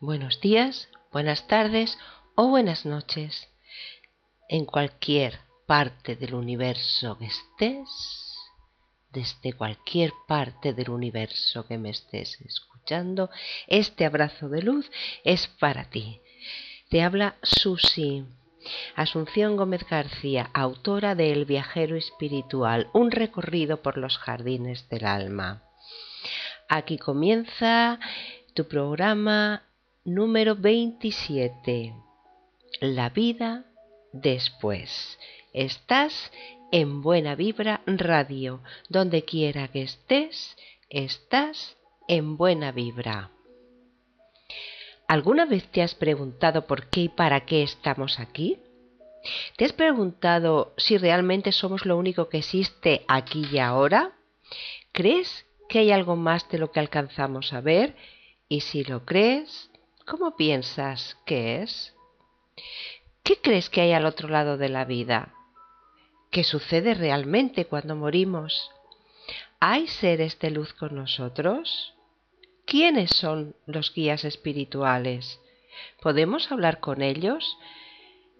buenos días, buenas tardes o buenas noches. En cualquier parte del universo que estés, desde cualquier parte del universo que me estés escuchando, este abrazo de luz es para ti. Te habla Susi. Asunción Gómez García, autora de El viajero espiritual, un recorrido por los jardines del alma. Aquí comienza tu programa número 27. La vida después. Estás en Buena Vibra Radio. Donde quiera que estés, estás en Buena Vibra. ¿Alguna vez te has preguntado por qué y para qué estamos aquí? ¿Te has preguntado si realmente somos lo único que existe aquí y ahora? ¿Crees que hay algo más de lo que alcanzamos a ver? Y si lo crees, ¿Cómo piensas que es? ¿Qué crees que hay al otro lado de la vida? ¿Qué sucede realmente cuando morimos? ¿Hay seres de luz con nosotros? ¿Quiénes son los guías espirituales? ¿Podemos hablar con ellos?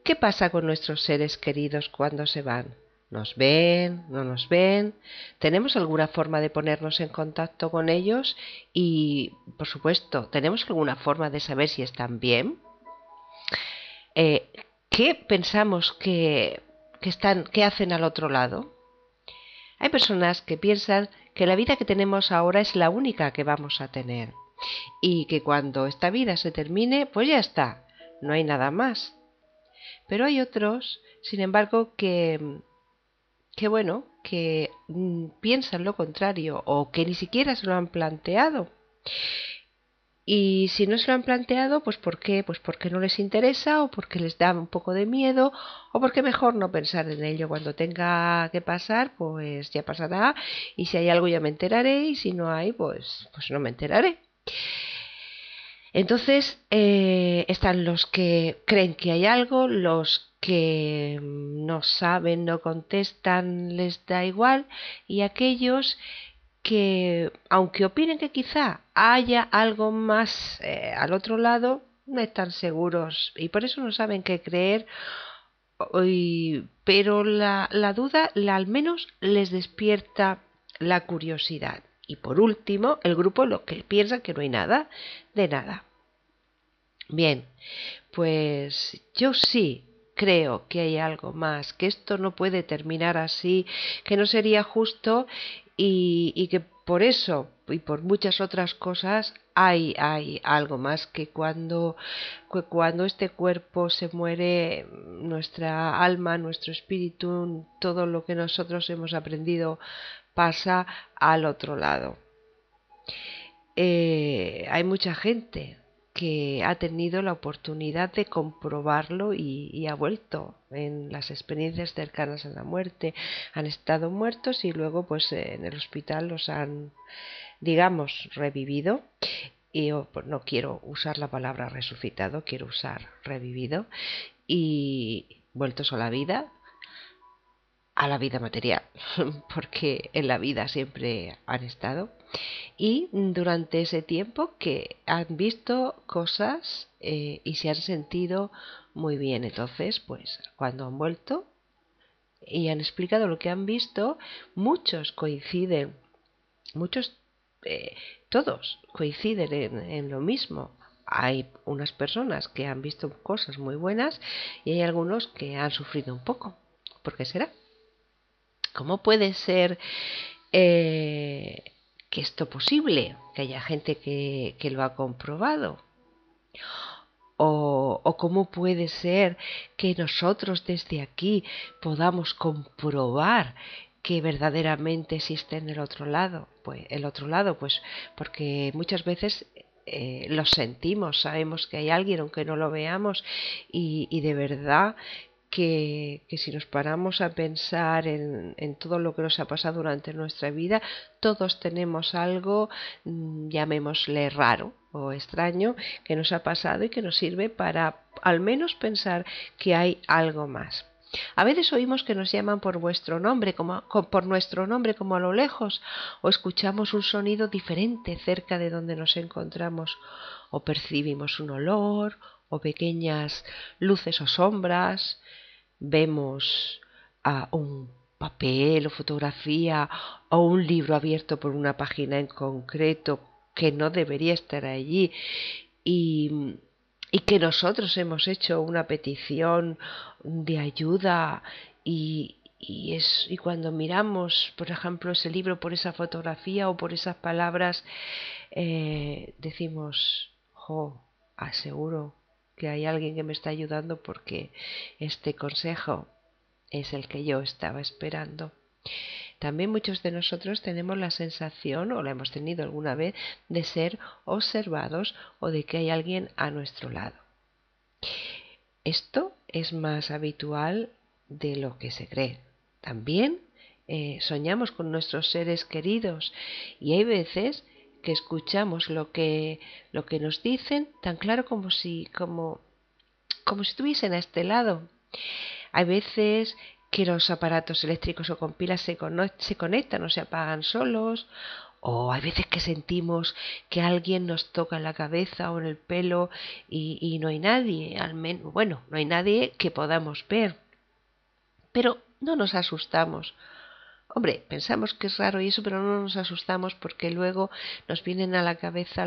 ¿Qué pasa con nuestros seres queridos cuando se van? ¿Nos ven? ¿No nos ven? ¿Tenemos alguna forma de ponernos en contacto con ellos? Y, por supuesto, ¿tenemos alguna forma de saber si están bien? Eh, ¿Qué pensamos que, están, que hacen al otro lado? Hay personas que piensan que la vida que tenemos ahora es la única que vamos a tener y que cuando esta vida se termine, pues ya está, no hay nada más. Pero hay otros, sin embargo, que que bueno, que mm, piensan lo contrario o que ni siquiera se lo han planteado. Y si no se lo han planteado, pues ¿por qué? Pues porque no les interesa o porque les da un poco de miedo o porque mejor no pensar en ello. Cuando tenga que pasar, pues ya pasará y si hay algo ya me enteraré y si no hay, pues, pues no me enteraré. Entonces eh, están los que creen que hay algo, los que no saben, no contestan, les da igual, y aquellos que, aunque opinen que quizá haya algo más eh, al otro lado, no están seguros y por eso no saben qué creer, pero la, duda la, al menos les despierta la curiosidad. Y por último, el grupo lo que piensa que no hay nada de nada. Bien, pues yo sí creo que hay algo más, que esto no puede terminar así, que no sería justo y, que por eso y por muchas otras cosas hay, hay algo más que cuando, cuando este cuerpo se muere, nuestra alma, nuestro espíritu, todo lo que nosotros hemos aprendido pasa al otro lado. Eh, hay mucha gente que ha tenido la oportunidad de comprobarlo y, ha vuelto en las experiencias cercanas a la muerte. Han estado muertos y luego pues en el hospital los han, digamos, revivido. Y yo pues, no quiero usar la palabra resucitado, quiero usar revivido y vueltos a la vida, a la vida material, porque en la vida siempre han estado y durante ese tiempo que han visto cosas eh, y se han sentido muy bien. Entonces, pues cuando han vuelto y han explicado lo que han visto, muchos coinciden, muchos, eh, todos coinciden en, lo mismo. Hay unas personas que han visto cosas muy buenas y hay algunos que han sufrido un poco. ¿Por qué será? ¿Cómo puede ser eh, que esto posible, que haya gente que, lo ha comprobado. O, o, cómo puede ser que nosotros desde aquí podamos comprobar que verdaderamente existe en el otro lado. Pues el otro lado, pues porque muchas veces eh, lo sentimos, sabemos que hay alguien aunque no lo veamos y, y de verdad que, si nos paramos a pensar en, todo lo que nos ha pasado durante nuestra vida, todos tenemos algo, mm, llamémosle raro o extraño, que nos ha pasado y que nos sirve para al menos pensar que hay algo más. A veces oímos que nos llaman por vuestro nombre, como, por nuestro nombre, como a lo lejos, o escuchamos un sonido diferente cerca de donde nos encontramos, o percibimos un olor, o pequeñas luces o sombras, vemos a un papel o fotografía o un libro abierto por una página en concreto que no debería estar allí y, y que nosotros hemos hecho una petición de ayuda y, y, cuando miramos, por ejemplo, ese libro por esa fotografía o por esas palabras, eh, decimos, jo, aseguro que hay alguien que me está ayudando porque este consejo es el que yo estaba esperando. También muchos de nosotros tenemos la sensación, o la hemos tenido alguna vez, de ser observados o de que hay alguien a nuestro lado. Esto es más habitual de lo que se cree. También eh, soñamos con nuestros seres queridos y hay veces que escuchamos lo que, lo que nos dicen tan claro como si, como, como si estuviesen a este lado. Hay veces que los aparatos eléctricos o con pilas se, se conectan o se apagan solos, o hay veces que sentimos que alguien nos toca en la cabeza o en el pelo y, y no hay nadie, al menos, bueno, no hay nadie que podamos ver. Pero no nos asustamos. Hombre, pensamos que es raro y eso, pero no nos asustamos porque luego nos vienen a la cabeza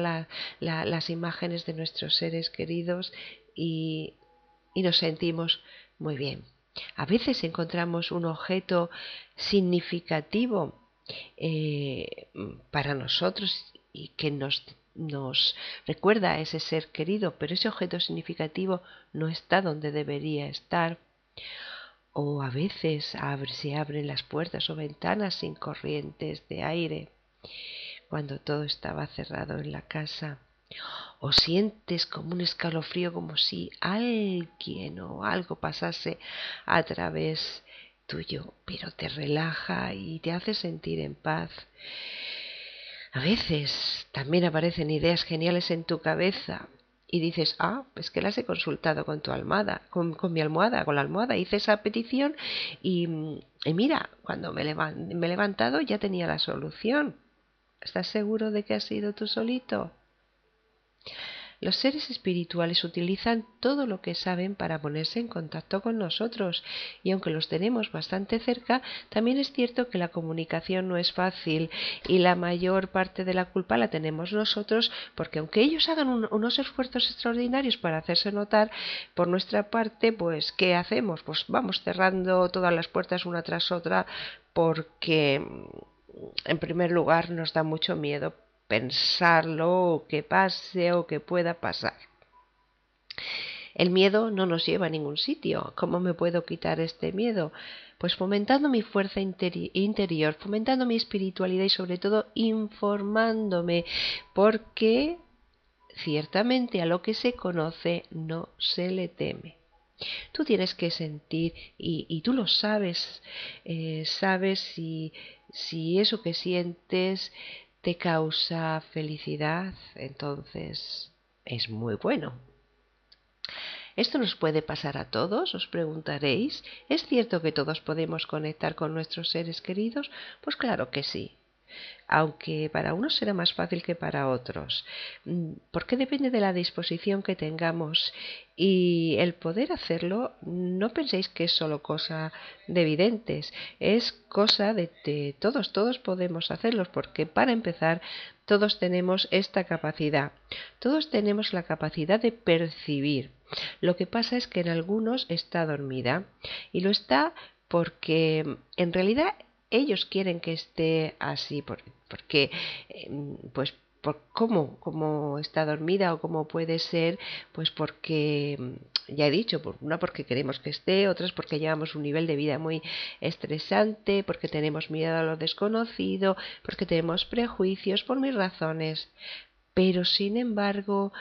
las imágenes de nuestros seres queridos y, nos sentimos muy bien. A veces encontramos un objeto significativo eh, para nosotros y que nos recuerda a ese ser querido, pero ese objeto significativo no está donde debería estar. O a veces se abren las puertas o ventanas sin corrientes de aire cuando todo estaba cerrado en la casa o sientes como un escalofrío, como si alguien o algo pasase a través tuyo, pero te relaja y te hace sentir en paz. A veces también aparecen ideas geniales en tu cabeza y dices, ah, pues que las he consultado con tu almohada, con, mi almohada, con la almohada, hice esa petición y, mira, cuando me, me he levantado ya tenía la solución. ¿Estás seguro de que has sido tú solito? Los seres espirituales utilizan todo lo que saben para ponerse en contacto con nosotros y aunque los tenemos bastante cerca, también es cierto que la comunicación no es fácil y la mayor parte de la culpa la tenemos nosotros porque aunque ellos hagan unos esfuerzos extraordinarios para hacerse notar, por nuestra parte, pues ¿qué hacemos? Pues vamos cerrando todas las puertas una tras otra porque en primer lugar nos da mucho miedo pensarlo o que pase o que pueda pasar. El miedo no nos lleva a ningún sitio. ¿Cómo me puedo quitar este miedo? Pues fomentando mi fuerza interior, fomentando mi espiritualidad y sobre todo informándome, porque ciertamente a lo que se conoce no se le teme. Tú tienes que sentir, y, tú lo sabes, eh, sabes si, si eso que sientes te causa felicidad, entonces es muy bueno. ¿Esto nos puede pasar a todos? Os preguntaréis. ¿Es cierto que todos podemos conectar con nuestros seres queridos? Pues claro que sí aunque para unos será más fácil que para otros, mm, porque depende de la disposición que tengamos y el poder hacerlo no penséis que es solo cosa de videntes, es cosa de, de todos, todos podemos hacerlos, porque para empezar todos tenemos esta capacidad, todos tenemos la capacidad de percibir. Lo que pasa es que en algunos está dormida y lo está porque en realidad ellos quieren que esté así, porque, em, pues, por cómo, cómo está dormida o cómo puede ser, pues porque, em, ya he dicho, una porque queremos que esté, otras porque llevamos un nivel de vida muy estresante, porque tenemos miedo a lo desconocido, porque tenemos prejuicios, por mis razones. Pero sin embargo,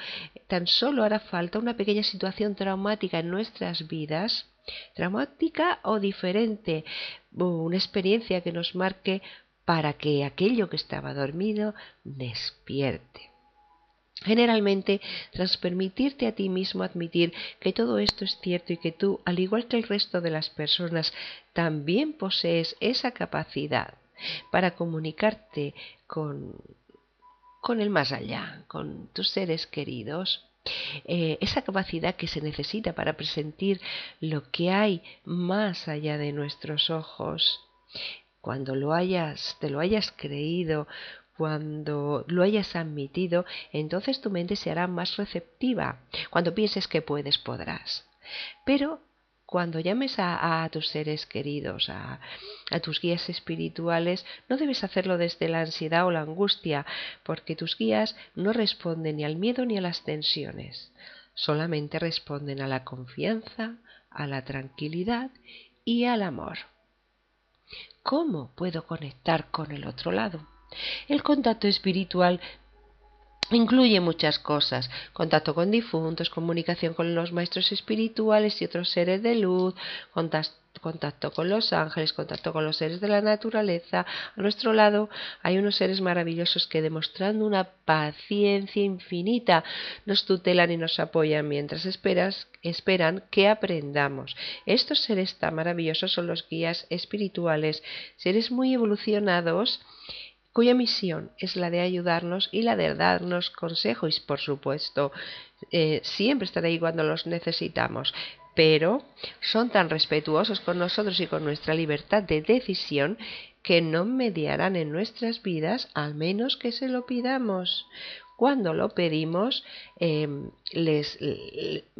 tan solo hará falta una pequeña situación traumática en nuestras vidas traumática o diferente, una experiencia que nos marque para que aquello que estaba dormido despierte. Generalmente, tras permitirte a ti mismo admitir que todo esto es cierto y que tú, al igual que el resto de las personas, también posees esa capacidad para comunicarte con, con el más allá, con tus seres queridos, eh, esa capacidad que se necesita para presentir lo que hay más allá de nuestros ojos, cuando lo hayas, te lo hayas creído, cuando lo hayas admitido, entonces tu mente se hará más receptiva. Cuando pienses que puedes, podrás. Pero cuando llames a, tus seres queridos, a, a, tus guías espirituales, no debes hacerlo desde la ansiedad o la angustia, porque tus guías no responden ni al miedo ni a las tensiones, solamente responden a la confianza, a la tranquilidad y al amor. ¿Cómo puedo conectar con el otro lado? El contacto espiritual incluye muchas cosas, contacto con difuntos, comunicación con los maestros espirituales y otros seres de luz, contacto con los ángeles, contacto con los seres de la naturaleza. A nuestro lado hay unos seres maravillosos que demostrando una paciencia infinita nos tutelan y nos apoyan mientras esperas, esperan que aprendamos. Estos seres tan maravillosos son los guías espirituales, seres muy evolucionados cuya misión es la de ayudarnos y la de darnos consejos por supuesto, eh, siempre estar ahí cuando los necesitamos. Pero son tan respetuosos con nosotros y con nuestra libertad de decisión que no mediarán en nuestras vidas al menos que se lo pidamos cuando lo pedimos, em, les,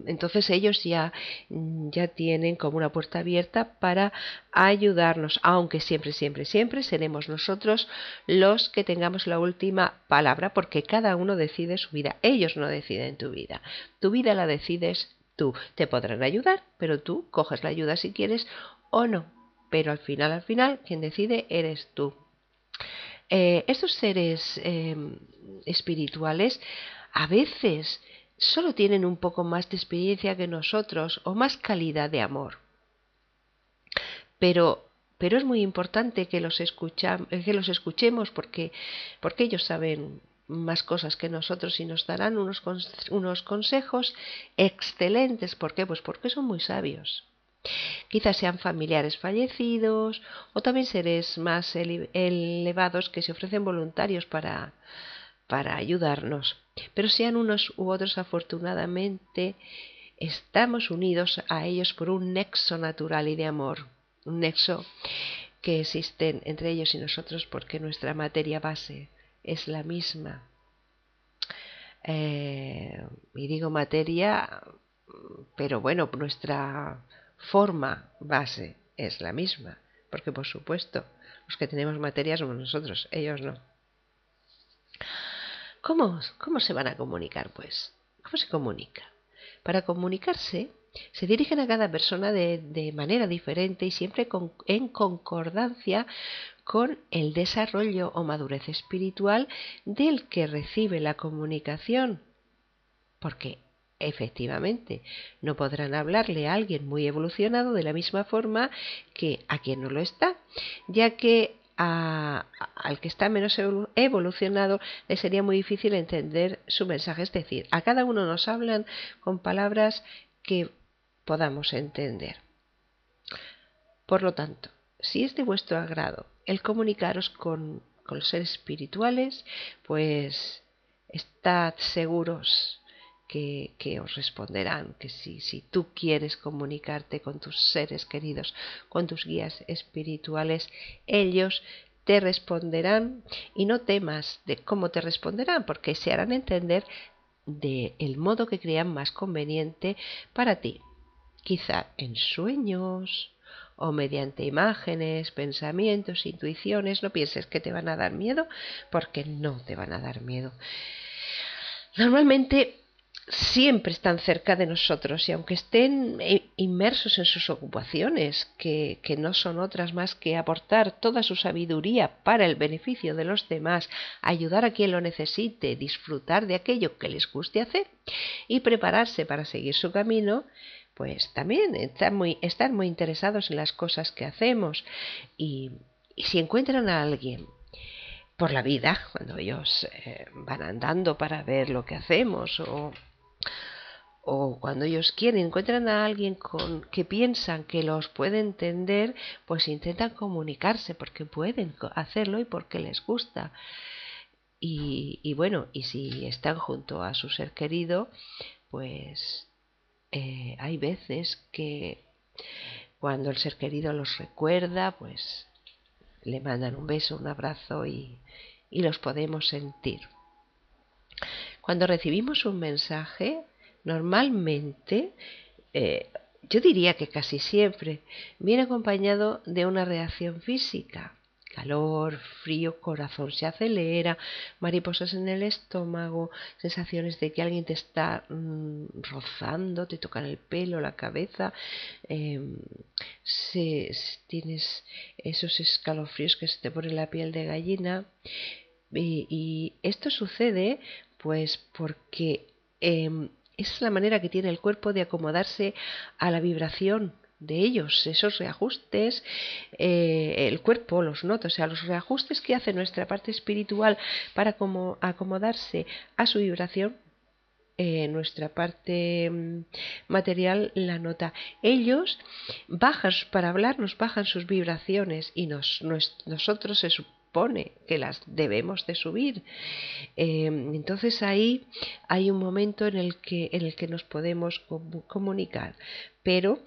entonces ellos ya, ya tienen como una puerta abierta para ayudarnos, aunque siempre, siempre, siempre seremos nosotros los que tengamos la última palabra, porque cada uno decide su vida, ellos no deciden tu vida, tu vida la decides tú, te podrán ayudar, pero tú coges la ayuda si quieres o no, pero al final, al final, quien decide eres tú. Eh, estos seres em, espirituales a veces solo tienen un poco más de experiencia que nosotros o más calidad de amor. Pero, pero es muy importante que los, que los escuchemos porque, porque ellos saben más cosas que nosotros y nos darán unos, unos consejos excelentes. ¿Por qué? Pues porque son muy sabios. Quizás sean familiares fallecidos o también seres más elevados que se ofrecen voluntarios para, para ayudarnos. Pero sean unos u otros, afortunadamente, estamos unidos a ellos por un nexo natural y de amor, un nexo que existe entre ellos y nosotros porque nuestra materia base es la misma. Eh, y digo materia, pero bueno, nuestra forma base es la misma, porque por supuesto los que tenemos materia somos nosotros, ellos no. ¿Cómo, cómo se van a comunicar, pues? ¿Cómo se comunica? Para comunicarse, se dirigen a cada persona de, de manera diferente y siempre en concordancia con el desarrollo o madurez espiritual del que recibe la comunicación. Porque Efectivamente, no podrán hablarle a alguien muy evolucionado de la misma forma que a quien no lo está, ya que al que está menos evolucionado le sería muy difícil entender su mensaje. Es decir, a cada uno nos hablan con palabras que podamos entender. Por lo tanto, si es de vuestro agrado el comunicaros con, con los seres espirituales, pues estad seguros que, os responderán, que si, si tú quieres comunicarte con tus seres queridos, con tus guías espirituales, ellos te responderán y no temas de cómo te responderán, porque se harán entender del el modo que crean más conveniente para ti. Quizá en sueños o mediante imágenes, pensamientos, intuiciones. No pienses que te van a dar miedo, porque no te van a dar miedo. Normalmente siempre están cerca de nosotros y aunque estén inmersos en sus ocupaciones, que, no son otras más que aportar toda su sabiduría para el beneficio de los demás, ayudar a quien lo necesite, disfrutar de aquello que les guste hacer y prepararse para seguir su camino, pues también están muy, están muy interesados en las cosas que hacemos. Y, y si encuentran a alguien por la vida, cuando ellos eh, van andando para ver lo que hacemos o, o cuando ellos quieren, encuentran a alguien con, que piensan que los puede entender, pues intentan comunicarse porque pueden hacerlo y porque les gusta. Y, bueno, y si están junto a su ser querido, pues eh, hay veces que cuando el ser querido los recuerda, pues le mandan un beso, un abrazo y, los podemos sentir. Cuando recibimos un mensaje, normalmente, eh, yo diría que casi siempre, viene acompañado de una reacción física calor, frío, corazón se acelera, mariposas en el estómago, sensaciones de que alguien te está mm, rozando, te toca el pelo, la cabeza, em, tienes esos escalofríos que se te pone la piel de gallina. Y, esto sucede pues porque em, es la manera que tiene el cuerpo de acomodarse a la vibración de ellos, esos reajustes, eh, el cuerpo los nota, o sea, los reajustes que hace nuestra parte espiritual para como acomodarse a su vibración, eh, nuestra parte mm, material la nota. Ellos bajan para hablar, nos bajan sus vibraciones y nos, nosotros se supone que las debemos de subir. Eh, entonces ahí hay un momento en el que, en el que nos podemos comunicar. Pero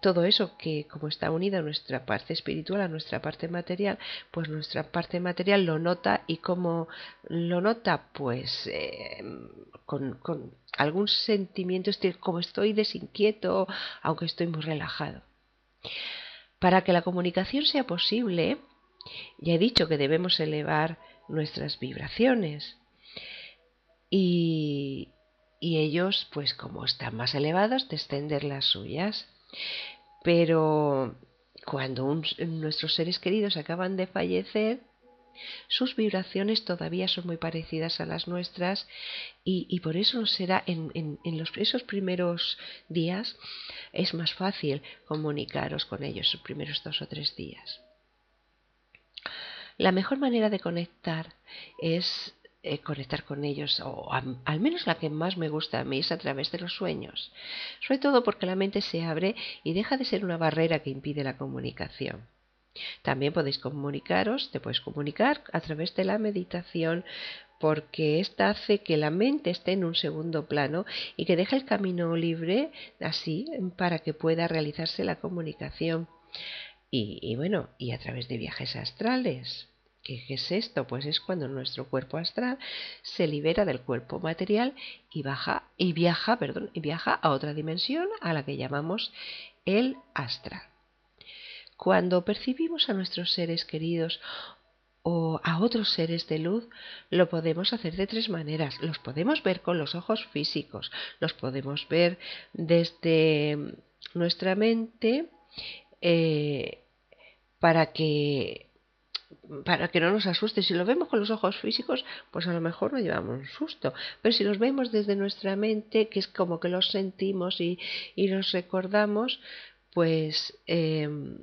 todo eso que como está unida nuestra parte espiritual, a nuestra parte material, pues nuestra parte material lo nota y como lo nota, pues eh, con, con algún sentimiento, como estoy desinquieto, aunque estoy muy relajado. Para que la comunicación sea posible, ya he dicho que debemos elevar nuestras vibraciones y, ellos, pues como están más elevados, descender las suyas. Pero cuando nuestros seres queridos acaban de fallecer, sus vibraciones todavía son muy parecidas a las nuestras y, por eso será en, esos primeros días es más fácil comunicaros con ellos, los primeros dos o tres días. La mejor manera de conectar es eh, conectar con ellos, o al menos la que más me gusta a mí es a través de los sueños, sobre todo porque la mente se abre y deja de ser una barrera que impide la comunicación. También podéis comunicaros, te puedes comunicar a través de la meditación porque esta hace que la mente esté en un segundo plano y que deje el camino libre así para que pueda realizarse la comunicación. y bueno, y a través de viajes astrales. ¿Qué, es esto? Pues es cuando nuestro cuerpo astral se libera del cuerpo material y baja y viaja, perdón, y viaja a otra dimensión a la que llamamos el astral. Cuando percibimos a nuestros seres queridos o a otros seres de luz, lo podemos hacer de tres maneras. Los podemos ver con los ojos físicos, los podemos ver desde nuestra mente eh, para que para que no nos asuste. Si lo vemos con los ojos físicos, pues a lo mejor nos llevamos un susto. Pero si los vemos desde nuestra mente, que es como que los sentimos y, los recordamos, pues em,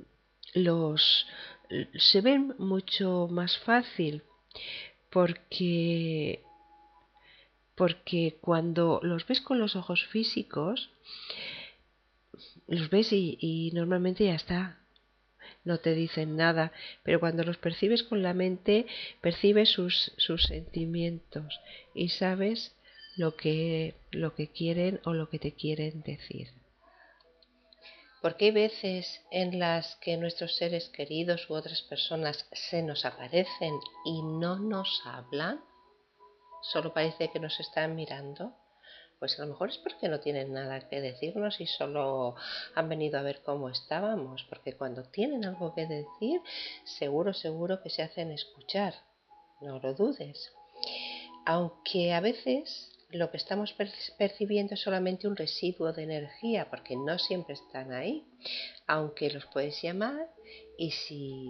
los se ven mucho más fácil porque porque cuando los ves con los ojos físicos los ves y normalmente ya está no te dicen nada, pero cuando los percibes con la mente, percibes sus, sentimientos y sabes lo que, lo que quieren o lo que te quieren decir. Porque hay veces en las que nuestros seres queridos u otras personas se nos aparecen y no nos hablan, solo parece que nos están mirando pues a lo mejor es porque no tienen nada que decirnos y solo han venido a ver cómo estábamos, porque cuando tienen algo que decir, seguro, seguro que se hacen escuchar, no lo dudes. Aunque a veces lo que estamos percibiendo es solamente un residuo de energía, porque no siempre están ahí, aunque los puedes llamar y si,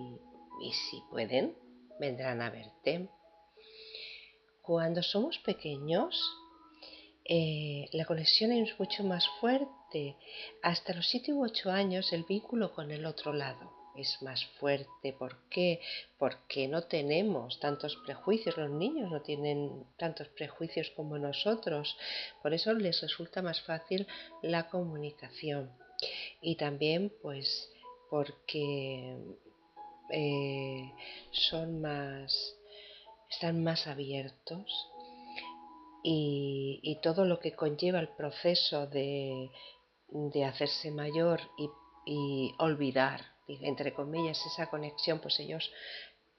y si pueden, vendrán a verte. Cuando somos pequeños, eh, la conexión es mucho más fuerte. Hasta los 7 u 8 años el vínculo con el otro lado es más fuerte. ¿Por qué? Porque no tenemos tantos prejuicios. Los niños no tienen tantos prejuicios como nosotros. Por eso les resulta más fácil la comunicación. Y también, pues, porque eh, son más, están más abiertos y, todo lo que conlleva el proceso de, hacerse mayor y, y olvidar, entre comillas, esa conexión, pues ellos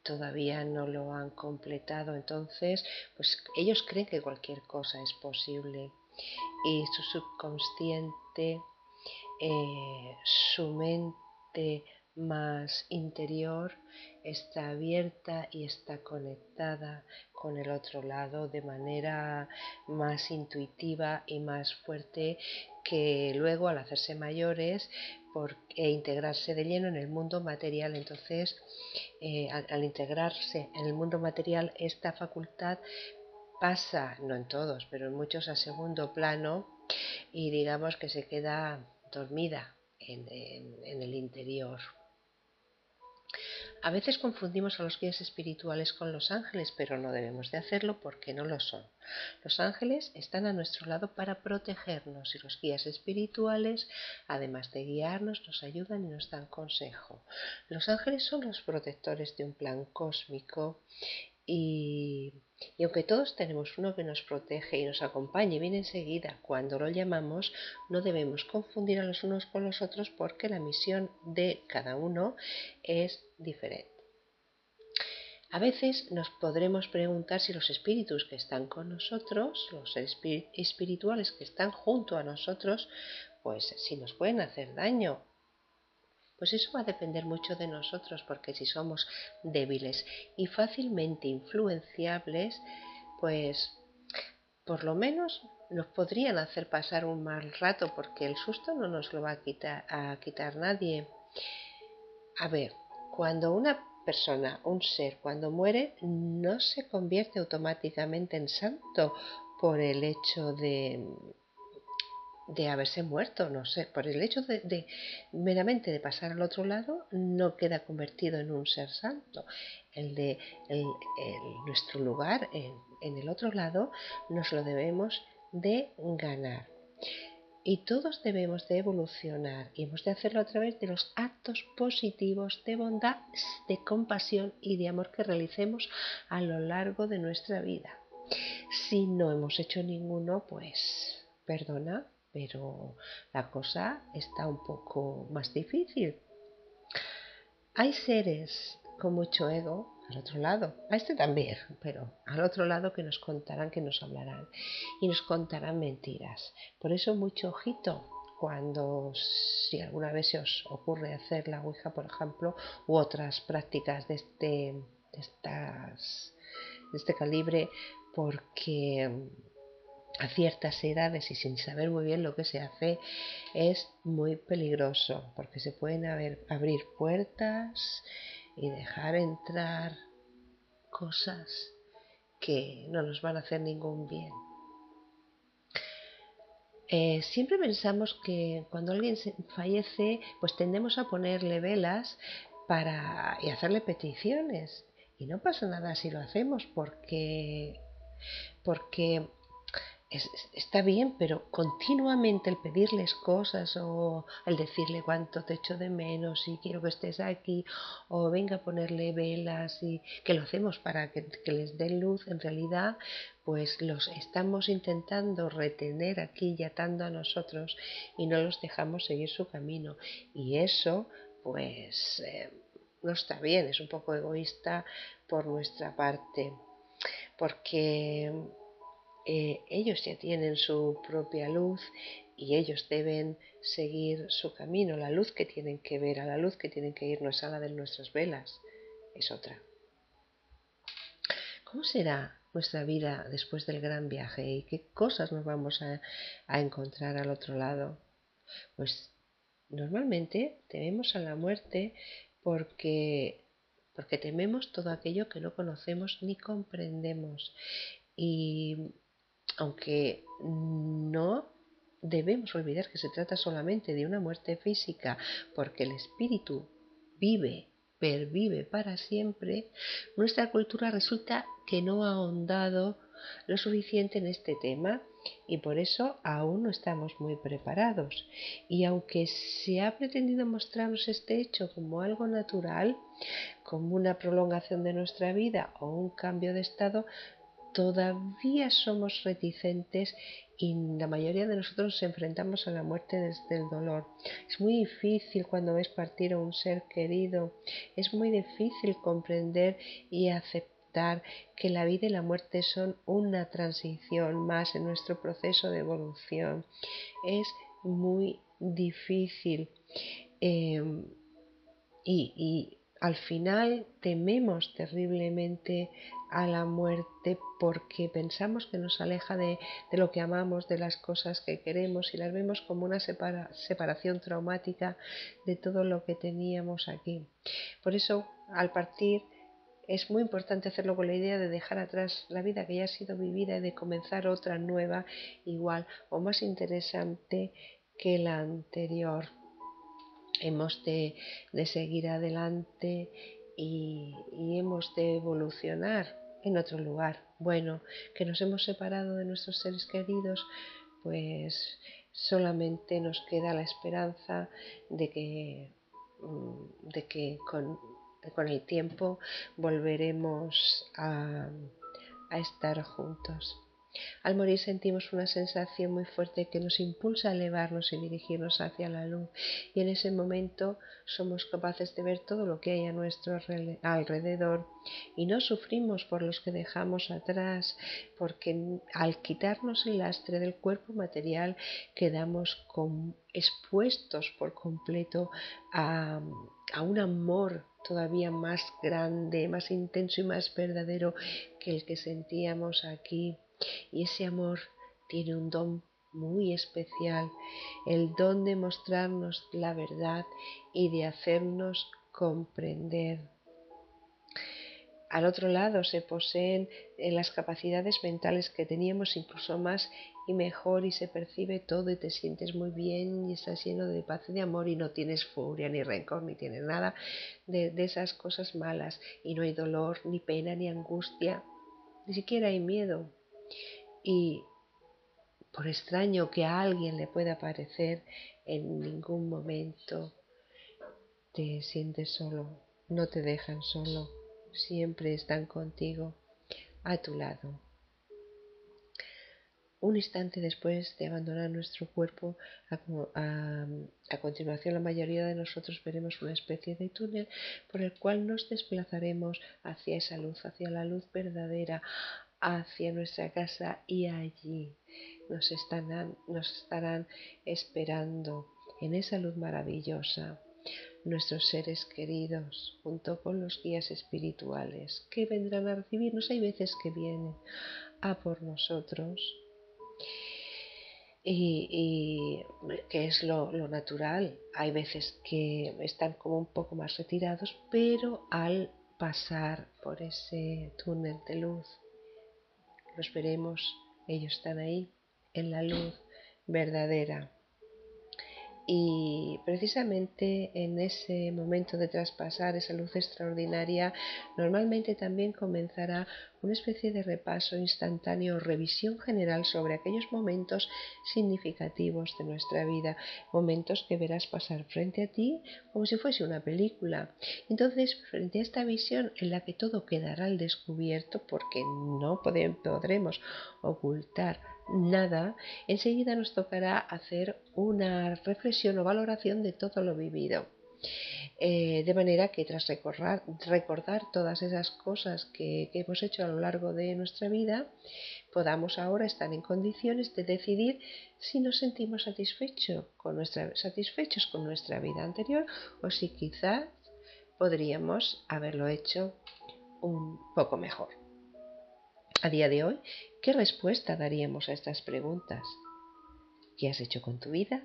todavía no lo han completado. Entonces, pues ellos creen que cualquier cosa es posible y su subconsciente, eh, su mente más interior está abierta y está conectada con el otro lado de manera más intuitiva y más fuerte que luego al hacerse mayores por, e integrarse de lleno en el mundo material. Entonces, eh, al, integrarse en el mundo material, esta facultad pasa, no en todos, pero en muchos a segundo plano y digamos que se queda dormida en el interior. A veces confundimos a los guías espirituales con los ángeles, pero no debemos de hacerlo porque no lo son. Los ángeles están a nuestro lado para protegernos y los guías espirituales, además de guiarnos, nos ayudan y nos dan consejo. Los ángeles son los protectores de un plan cósmico y, aunque todos tenemos uno que nos protege y nos acompaña y viene enseguida cuando lo llamamos, no debemos confundir a los unos con los otros porque la misión de cada uno es diferente. A veces nos podremos preguntar si los espíritus que están con nosotros, los espirituales que están junto a nosotros, pues si nos pueden hacer daño pues eso va a depender mucho de nosotros, porque si somos débiles y fácilmente influenciables, pues por lo menos nos podrían hacer pasar un mal rato, porque el susto no nos lo va a quitar, a quitar nadie. A ver, cuando una persona, un ser, cuando muere, no se convierte automáticamente en santo por el hecho de, de haberse muerto, no sé, por el hecho de, meramente de pasar al otro lado, no queda convertido en un ser santo. El de nuestro lugar en, en el otro lado nos lo debemos de ganar. Y todos debemos de evolucionar y hemos de hacerlo a través de los actos positivos de bondad, de compasión y de amor que realicemos a lo largo de nuestra vida. Si no hemos hecho ninguno, pues perdona, pero la cosa está un poco más difícil. Hay seres con mucho ego al otro lado, a este también, pero al otro lado que nos contarán, que nos hablarán y nos contarán mentiras. Por eso mucho ojito cuando si alguna vez se os ocurre hacer la Ouija, por ejemplo, u otras prácticas de este, de estas, de este calibre, porque a ciertas edades y sin saber muy bien lo que se hace es muy peligroso porque se pueden abrir puertas y dejar entrar cosas que no nos van a hacer ningún bien. Eh, siempre pensamos que cuando alguien fallece, pues tendemos a ponerle velas para y hacerle peticiones. Y no pasa nada si lo hacemos porque, porque está bien, pero continuamente el pedirles cosas o el decirle cuánto te echo de menos y quiero que estés aquí o venga a ponerle velas y que lo hacemos para que, les den luz, en realidad pues los estamos intentando retener aquí y atando a nosotros y no los dejamos seguir su camino. Y eso pues eh, no está bien, es un poco egoísta por nuestra parte porque eh, ellos ya tienen su propia luz y ellos deben seguir su camino. La luz que tienen que ver, a la luz que tienen que ir no es a la de nuestras velas, es otra. ¿Cómo será nuestra vida después del gran viaje y qué cosas nos vamos a, a encontrar al otro lado? Pues normalmente tememos a la muerte porque porque tememos todo aquello que no conocemos ni comprendemos. Y aunque no debemos olvidar que se trata solamente de una muerte física, porque el espíritu vive, pervive para siempre, nuestra cultura resulta que no ha ahondado lo suficiente en este tema y por eso aún no estamos muy preparados. Y aunque se ha pretendido mostrarnos este hecho como algo natural, como una prolongación de nuestra vida o un cambio de estado, todavía somos reticentes y la mayoría de nosotros nos enfrentamos a la muerte desde el dolor. Es muy difícil cuando ves partir a un ser querido, es muy difícil comprender y aceptar que la vida y la muerte son una transición más en nuestro proceso de evolución. Es muy difícil. Eh, y, al final tememos terriblemente a la muerte porque pensamos que nos aleja de, lo que amamos, de las cosas que queremos y las vemos como una separación traumática de todo lo que teníamos aquí. Por eso, al partir, es muy importante hacerlo con la idea de dejar atrás la vida que ya ha sido vivida y de comenzar otra nueva, igual o más interesante que la anterior hemos de, seguir adelante y, hemos de evolucionar en otro lugar. Bueno, que nos hemos separado de nuestros seres queridos, pues solamente nos queda la esperanza de que, mm, de que con, el tiempo volveremos a estar juntos. Al morir sentimos una sensación muy fuerte que nos impulsa a elevarnos y dirigirnos hacia la luz. Y en ese momento somos capaces de ver todo lo que hay a nuestro alrededor. Y no sufrimos por los que dejamos atrás porque al quitarnos el lastre del cuerpo material quedamos expuestos por completo a, a un amor todavía más grande, más intenso y más verdadero que el que sentíamos aquí y ese amor tiene un don muy especial, el don de mostrarnos la verdad y de hacernos comprender. Al otro lado se poseen eh, las capacidades mentales que teníamos incluso más y mejor y se percibe todo y te sientes muy bien y estás lleno de paz y de amor y no tienes furia ni rencor ni tienes nada de, de esas cosas malas. Y no hay dolor ni pena ni angustia, ni siquiera hay miedo, y por extraño que a alguien le pueda parecer, en ningún momento te sientes solo, no te dejan solo, siempre están contigo, a tu lado. Un instante después de abandonar nuestro cuerpo, a, continuación la mayoría de nosotros veremos una especie de túnel por el cual nos desplazaremos hacia esa luz, hacia la luz verdadera, hacia nuestra casa y allí nos estarán, nos estarán esperando en esa luz maravillosa nuestros seres queridos junto con los guías espirituales que vendrán a recibirnos. Hay veces que vienen a por nosotros y, que es lo, lo, natural. Hay veces que están como un poco más retirados, pero al pasar por ese túnel de luz los veremos, ellos están ahí en la luz verdadera. Y precisamente en ese momento de traspasar esa luz extraordinaria, normalmente también comenzará una especie de repaso instantáneo revisión general sobre aquellos momentos significativos de nuestra vida, momentos que verás pasar frente a ti como si fuese una película. Entonces, frente a esta visión en la que todo quedará al descubierto, porque no podremos ocultar nada, enseguida nos tocará hacer una reflexión o valoración de todo lo vivido. Eh, de manera que tras recordar, todas esas cosas que, hemos hecho a lo largo de nuestra vida, podamos ahora estar en condiciones de decidir si nos sentimos con nuestra, satisfechos con nuestra vida anterior o si quizás podríamos haberlo hecho un poco mejor. A día de hoy, ¿qué respuesta daríamos a estas preguntas? ¿Qué has hecho con tu vida?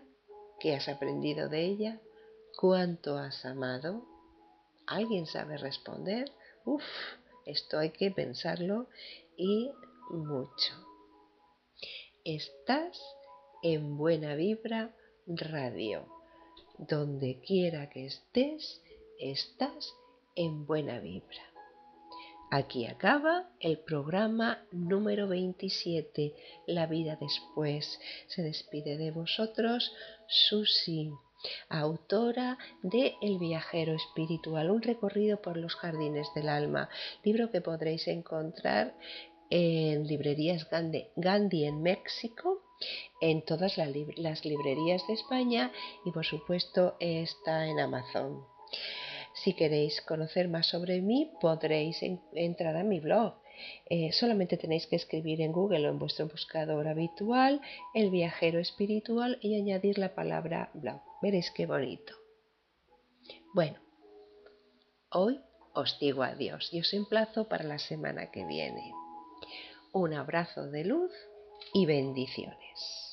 ¿Qué has aprendido de ella? ¿Cuánto has amado? ¿Alguien sabe responder? Uf, esto hay que pensarlo y mucho. Estás en Buena Vibra Radio. Donde quiera que estés, estás en buena vibra. Aquí acaba el programa número 27, La vida después. Se despide de vosotros Susi, autora de El viajero espiritual, un recorrido por los jardines del alma, libro que podréis encontrar en librerías Gandhi en México, en todas las librerías de España y por supuesto está en Amazon. Si queréis conocer más sobre mí, podréis entrar a mi blog. Eh, solamente tenéis que escribir en Google o en vuestro buscador habitual el viajero espiritual y añadir la palabra blog. Veréis qué bonito. Bueno, hoy os digo adiós y os emplazo para la semana que viene. Un abrazo de luz y bendiciones.